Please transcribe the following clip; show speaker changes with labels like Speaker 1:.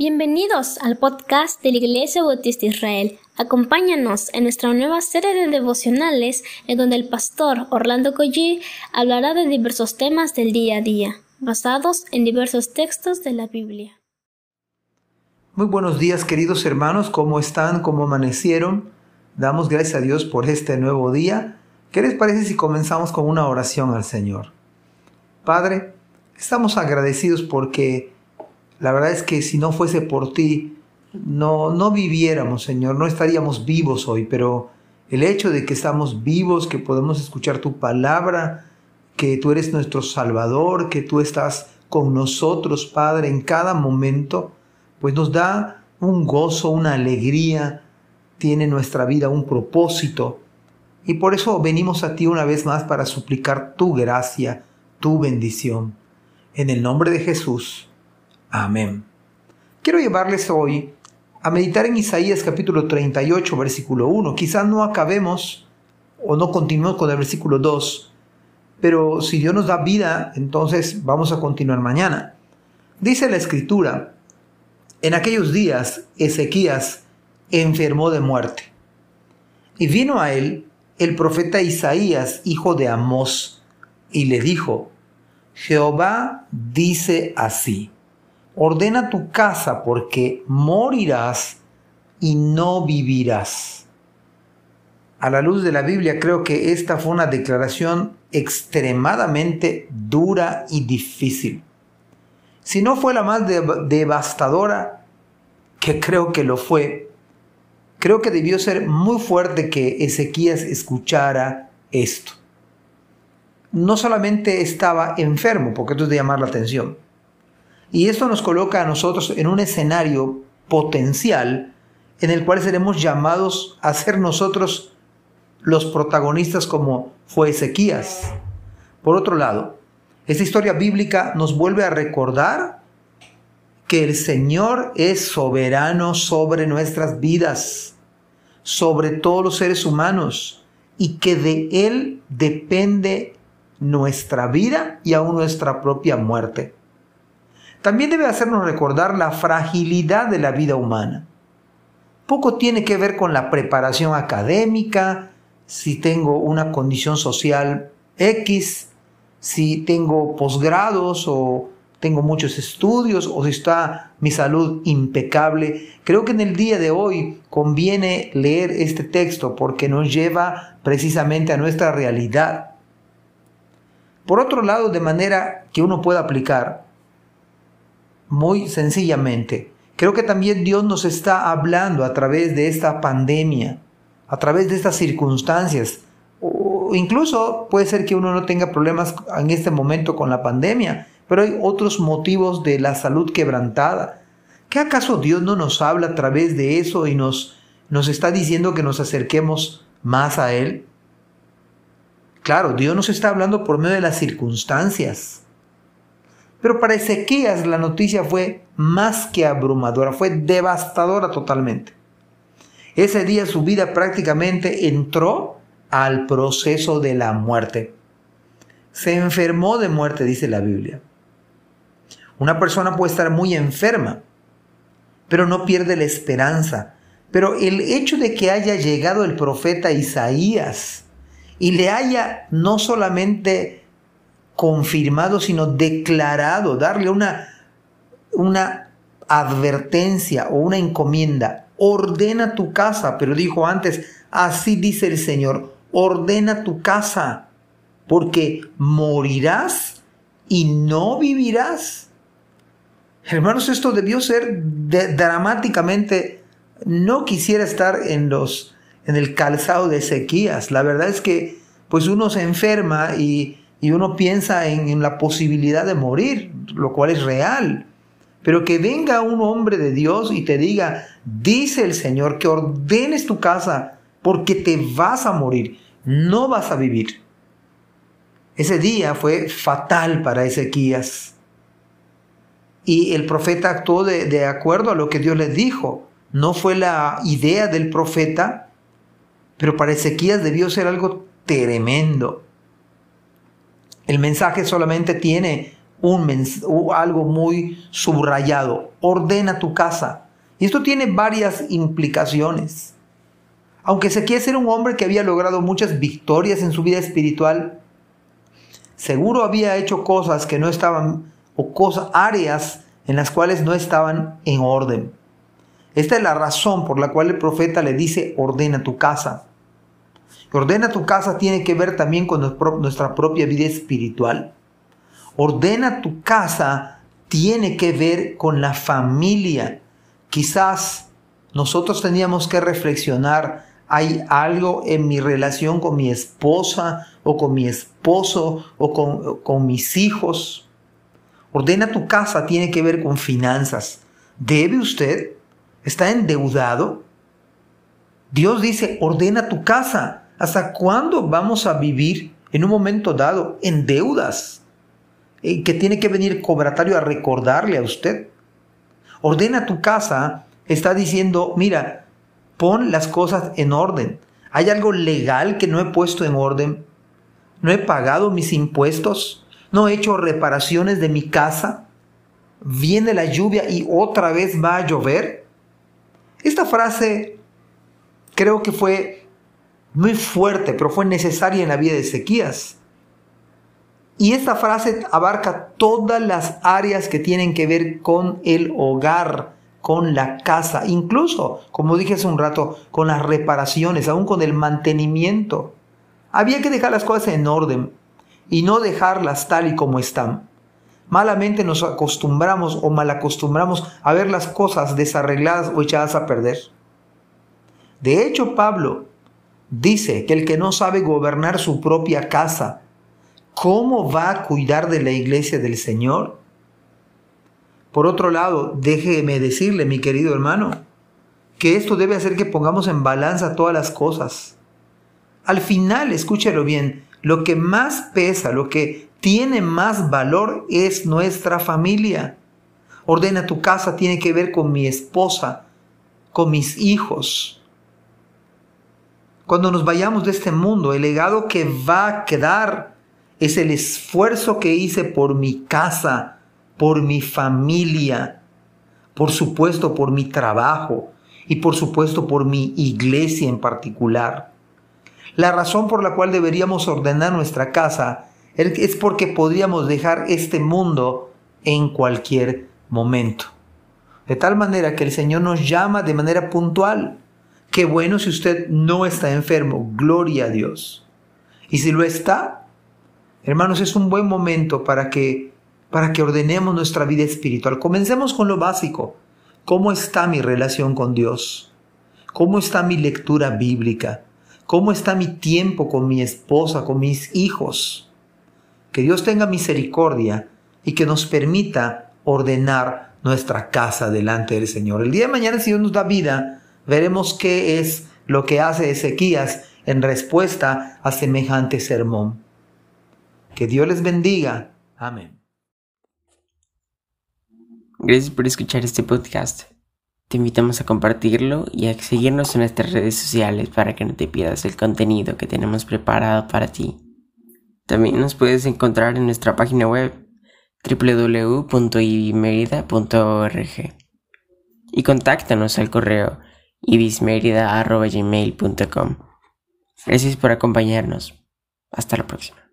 Speaker 1: Bienvenidos al podcast de la Iglesia Bautista Israel. Acompáñanos en nuestra nueva serie de devocionales en donde el pastor Orlando Collie hablará de diversos temas del día a día, basados en diversos textos de la Biblia.
Speaker 2: Muy buenos días queridos hermanos, ¿cómo están? ¿Cómo amanecieron? Damos gracias a Dios por este nuevo día. ¿Qué les parece si comenzamos con una oración al Señor? Padre, estamos agradecidos porque la verdad es que si no fuese por ti, no, no viviéramos, Señor, no estaríamos vivos hoy, pero el hecho de que estamos vivos, que podemos escuchar tu palabra, que tú eres nuestro Salvador, que tú estás con nosotros, Padre, en cada momento, pues nos da un gozo, una alegría, tiene nuestra vida un propósito. Y por eso venimos a ti una vez más para suplicar tu gracia, tu bendición. En el nombre de Jesús. Amén. Quiero llevarles hoy a meditar en Isaías capítulo 38, versículo 1. Quizás no acabemos o no continuemos con el versículo 2, pero si Dios nos da vida, entonces vamos a continuar mañana. Dice la escritura, en aquellos días Ezequías enfermó de muerte. Y vino a él el profeta Isaías, hijo de Amós, y le dijo, Jehová dice así, ordena tu casa porque morirás y no vivirás. A la luz de la Biblia creo que esta fue una declaración extremadamente dura y difícil. Si no fue la más devastadora, que creo que lo fue, creo que debió ser muy fuerte que Ezequías escuchara esto. No solamente estaba enfermo, porque esto es de llamar la atención, y esto nos coloca a nosotros en un escenario potencial en el cual seremos llamados a ser nosotros los protagonistas como fue Ezequías. Por otro lado, esta historia bíblica nos vuelve a recordar que el Señor es soberano sobre nuestras vidas, sobre todos los seres humanos, y que de Él depende nuestra vida y aún nuestra propia muerte también debe hacernos recordar la fragilidad de la vida humana. Poco tiene que ver con la preparación académica, si tengo una condición social X, si tengo posgrados o tengo muchos estudios o si está mi salud impecable. Creo que en el día de hoy conviene leer este texto porque nos lleva precisamente a nuestra realidad. Por otro lado, de manera que uno pueda aplicar, muy sencillamente. Creo que también Dios nos está hablando a través de esta pandemia, a través de estas circunstancias. O incluso puede ser que uno no tenga problemas en este momento con la pandemia, pero hay otros motivos de la salud quebrantada. ¿Qué acaso Dios no nos habla a través de eso y nos, nos está diciendo que nos acerquemos más a Él? Claro, Dios nos está hablando por medio de las circunstancias. Pero para Ezequías la noticia fue más que abrumadora, fue devastadora totalmente. Ese día su vida prácticamente entró al proceso de la muerte. Se enfermó de muerte, dice la Biblia. Una persona puede estar muy enferma, pero no pierde la esperanza. Pero el hecho de que haya llegado el profeta Isaías y le haya no solamente confirmado, sino declarado, darle una, una advertencia o una encomienda. Ordena tu casa, pero dijo antes, así dice el Señor, ordena tu casa, porque morirás y no vivirás. Hermanos, esto debió ser dramáticamente, no quisiera estar en los en el calzado de Ezequías. La verdad es que pues uno se enferma y y uno piensa en, la posibilidad de morir, lo cual es real. Pero que venga un hombre de Dios y te diga, dice el Señor, que ordenes tu casa porque te vas a morir, no vas a vivir. Ese día fue fatal para Ezequías. Y el profeta actuó de, acuerdo a lo que Dios le dijo. No fue la idea del profeta, pero para Ezequías debió ser algo tremendo. El mensaje solamente tiene un algo muy subrayado. Ordena tu casa. Y esto tiene varias implicaciones. Aunque quiere ser un hombre que había logrado muchas victorias en su vida espiritual, seguro había hecho cosas que no estaban, o cosas, áreas en las cuales no estaban en orden. Esta es la razón por la cual el profeta le dice, ordena tu casa. Ordena tu casa tiene que ver también con nuestra propia vida espiritual. Ordena tu casa tiene que ver con la familia. Quizás nosotros teníamos que reflexionar, hay algo en mi relación con mi esposa o con mi esposo o con, con mis hijos. Ordena tu casa tiene que ver con finanzas. ¿Debe usted? ¿Está endeudado? Dios dice, ordena tu casa. ¿Hasta cuándo vamos a vivir en un momento dado en deudas? Eh, que tiene que venir cobratario a recordarle a usted. Ordena tu casa, está diciendo, mira, pon las cosas en orden. ¿Hay algo legal que no he puesto en orden? ¿No he pagado mis impuestos? ¿No he hecho reparaciones de mi casa? ¿Viene la lluvia y otra vez va a llover? Esta frase creo que fue muy fuerte, pero fue necesaria en la vida de Ezequías. Y esta frase abarca todas las áreas que tienen que ver con el hogar, con la casa, incluso, como dije hace un rato, con las reparaciones, aún con el mantenimiento. Había que dejar las cosas en orden y no dejarlas tal y como están. Malamente nos acostumbramos o mal acostumbramos a ver las cosas desarregladas o echadas a perder. De hecho, Pablo dice que el que no sabe gobernar su propia casa, ¿cómo va a cuidar de la iglesia del Señor? Por otro lado, déjeme decirle, mi querido hermano, que esto debe hacer que pongamos en balanza todas las cosas. Al final, escúchelo bien, lo que más pesa, lo que tiene más valor es nuestra familia. Ordena tu casa tiene que ver con mi esposa, con mis hijos. Cuando nos vayamos de este mundo, el legado que va a quedar es el esfuerzo que hice por mi casa, por mi familia, por supuesto por mi trabajo y por supuesto por mi iglesia en particular. La razón por la cual deberíamos ordenar nuestra casa es porque podríamos dejar este mundo en cualquier momento. De tal manera que el Señor nos llama de manera puntual. Qué bueno si usted no está enfermo, gloria a Dios. Y si lo está, hermanos, es un buen momento para que para que ordenemos nuestra vida espiritual. Comencemos con lo básico. ¿Cómo está mi relación con Dios? ¿Cómo está mi lectura bíblica? ¿Cómo está mi tiempo con mi esposa, con mis hijos? Que Dios tenga misericordia y que nos permita ordenar nuestra casa delante del Señor. El día de mañana, si Dios nos da vida, veremos qué es lo que hace Ezequías en respuesta a semejante sermón. Que Dios les bendiga. Amén.
Speaker 3: Gracias por escuchar este podcast. Te invitamos a compartirlo y a seguirnos en nuestras redes sociales para que no te pierdas el contenido que tenemos preparado para ti. También nos puedes encontrar en nuestra página web www.ibismerida.org y contáctanos al correo ibismerida.gmail.com. Gracias por acompañarnos. Hasta la próxima.